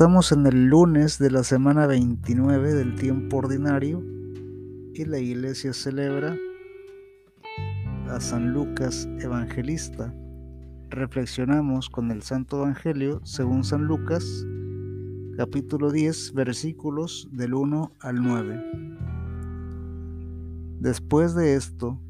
Estamos en el lunes de la semana 29 del tiempo ordinario y la iglesia celebra a San Lucas Evangelista. Reflexionamos con el Santo Evangelio según San Lucas, capítulo 10, versículos del 1 al 9. Después de esto,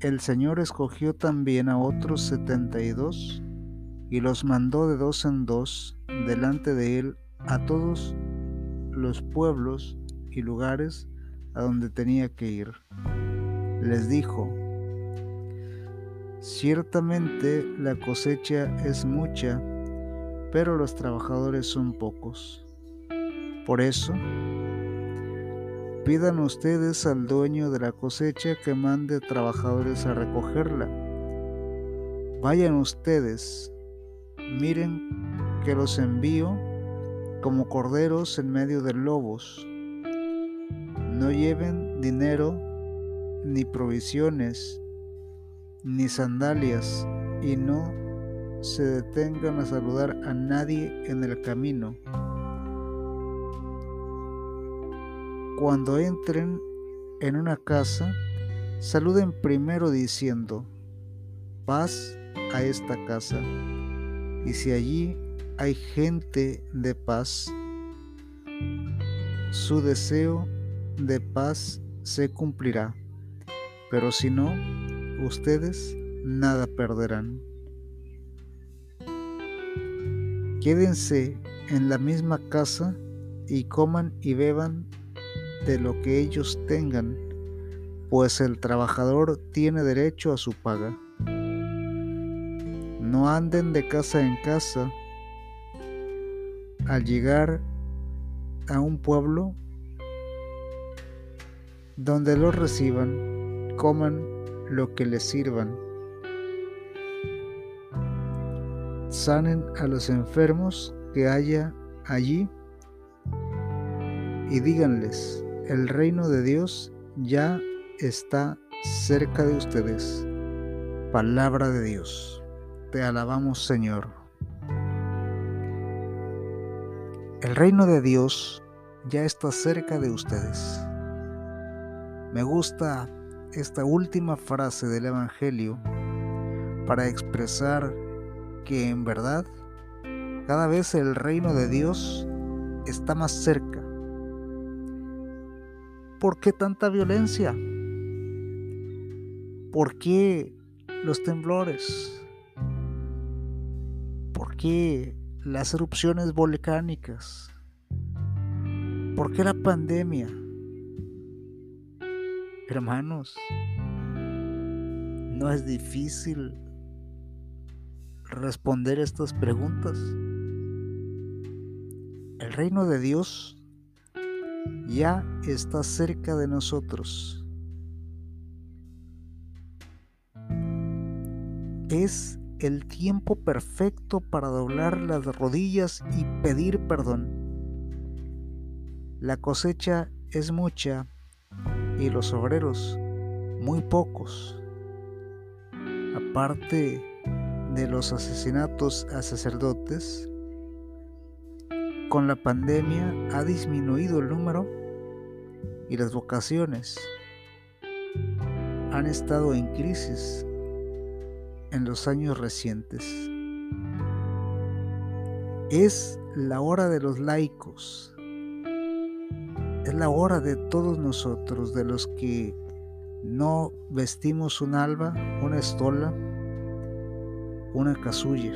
el Señor escogió también a otros setenta y dos y los mandó de dos en dos delante de él a todos los pueblos y lugares a donde tenía que ir. Les dijo, ciertamente la cosecha es mucha, pero los trabajadores son pocos. Por eso, pidan ustedes al dueño de la cosecha que mande trabajadores a recogerla. Vayan ustedes Miren que los envío como corderos en medio de lobos. No lleven dinero, ni provisiones, ni sandalias, y no se detengan a saludar a nadie en el camino. Cuando entren en una casa, saluden primero diciendo, paz a esta casa. Y si allí hay gente de paz, su deseo de paz se cumplirá. Pero si no, ustedes nada perderán. Quédense en la misma casa y coman y beban de lo que ellos tengan, pues el trabajador tiene derecho a su paga. No anden de casa en casa. Al llegar a un pueblo donde los reciban, coman lo que les sirvan. Sanen a los enfermos que haya allí y díganles, el reino de Dios ya está cerca de ustedes. Palabra de Dios. Te alabamos Señor. El reino de Dios ya está cerca de ustedes. Me gusta esta última frase del Evangelio para expresar que en verdad cada vez el reino de Dios está más cerca. ¿Por qué tanta violencia? ¿Por qué los temblores? ¿Por qué las erupciones volcánicas? ¿Por qué la pandemia? Hermanos, no es difícil responder estas preguntas. El reino de Dios ya está cerca de nosotros. Es el tiempo perfecto para doblar las rodillas y pedir perdón. La cosecha es mucha y los obreros muy pocos. Aparte de los asesinatos a sacerdotes, con la pandemia ha disminuido el número y las vocaciones han estado en crisis en los años recientes. Es la hora de los laicos. Es la hora de todos nosotros, de los que no vestimos un alba, una estola, una casulla,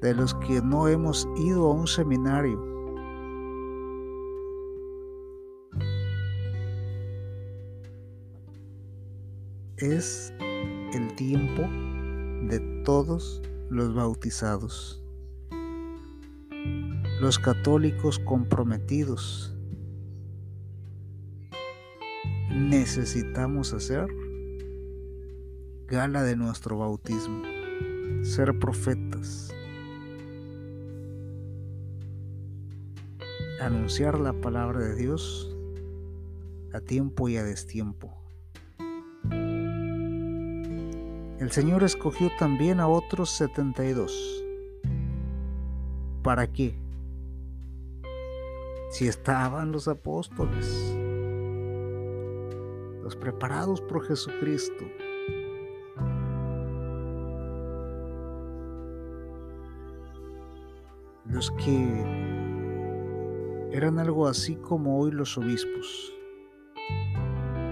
de los que no hemos ido a un seminario. Es el tiempo de todos los bautizados, los católicos comprometidos. Necesitamos hacer gala de nuestro bautismo, ser profetas, anunciar la palabra de Dios a tiempo y a destiempo. El Señor escogió también a otros setenta y dos, para qué? Si estaban los apóstoles, los preparados por Jesucristo, los que eran algo así como hoy los obispos,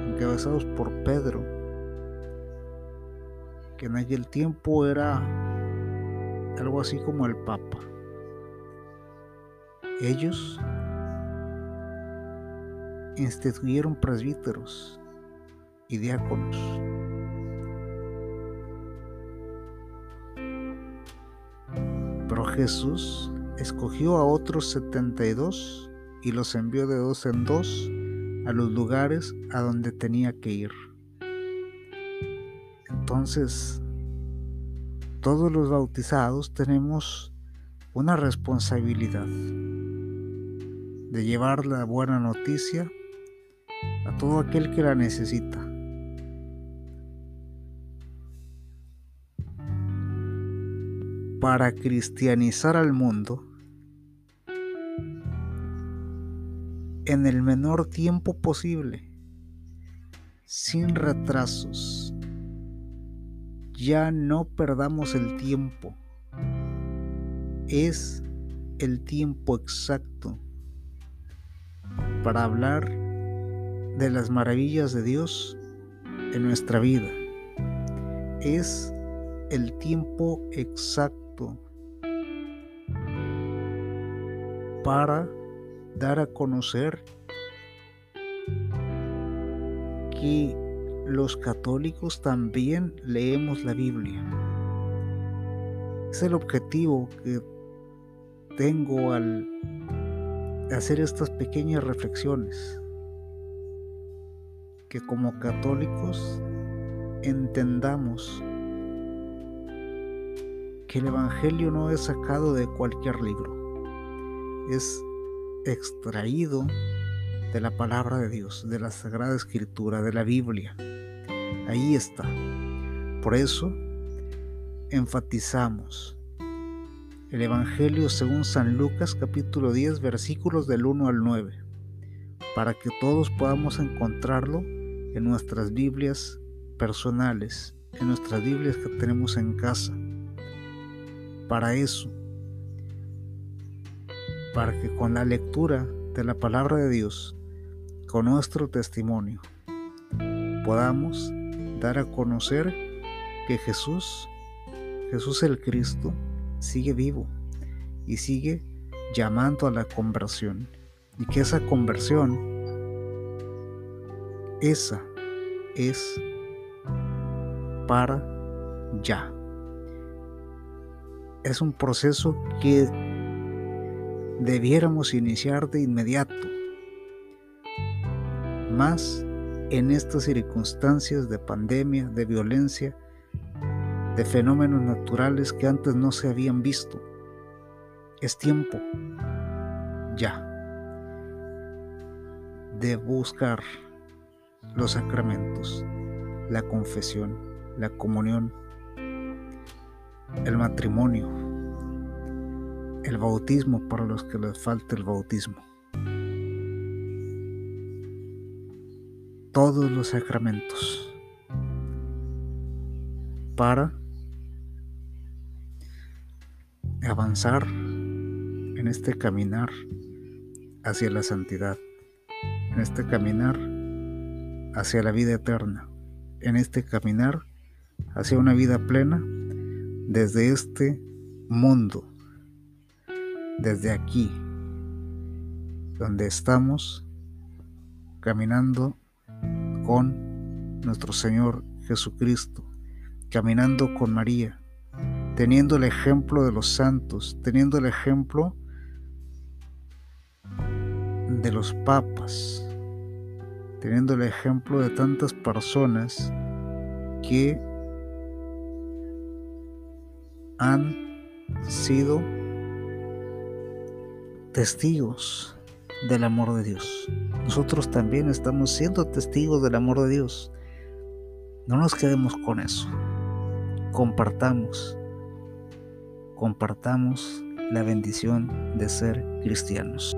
encabezados por Pedro, que en aquel tiempo era algo así como el Papa. Ellos instituyeron presbíteros y diáconos. Pero Jesús escogió a otros 72 y los envió de dos en dos a los lugares a donde tenía que ir. Entonces, todos los bautizados tenemos una responsabilidad de llevar la buena noticia a todo aquel que la necesita. Para cristianizar al mundo en el menor tiempo posible, sin retrasos. Ya no perdamos el tiempo. Es el tiempo exacto para hablar de las maravillas de Dios en nuestra vida. Es el tiempo exacto para dar a conocer que los católicos también leemos la Biblia. Es el objetivo que tengo al hacer estas pequeñas reflexiones. Que como católicos entendamos que el Evangelio no es sacado de cualquier libro. Es extraído de la palabra de Dios, de la Sagrada Escritura, de la Biblia. Ahí está. Por eso enfatizamos el Evangelio según San Lucas capítulo 10 versículos del 1 al 9, para que todos podamos encontrarlo en nuestras Biblias personales, en nuestras Biblias que tenemos en casa. Para eso para que con la lectura de la palabra de Dios, con nuestro testimonio, podamos dar a conocer que Jesús, Jesús el Cristo, sigue vivo y sigue llamando a la conversión. Y que esa conversión, esa es para ya. Es un proceso que debiéramos iniciar de inmediato, más en estas circunstancias de pandemia, de violencia, de fenómenos naturales que antes no se habían visto. Es tiempo, ya, de buscar los sacramentos, la confesión, la comunión, el matrimonio, el bautismo para los que les falta el bautismo. Todos los sacramentos. Para avanzar en este caminar hacia la santidad, en este caminar hacia la vida eterna, en este caminar hacia una vida plena desde este mundo desde aquí, donde estamos caminando con nuestro Señor Jesucristo, caminando con María, teniendo el ejemplo de los santos, teniendo el ejemplo de los papas, teniendo el ejemplo de tantas personas que han sido testigos del amor de Dios. Nosotros también estamos siendo testigos del amor de Dios. No nos quedemos con eso. Compartamos. Compartamos la bendición de ser cristianos.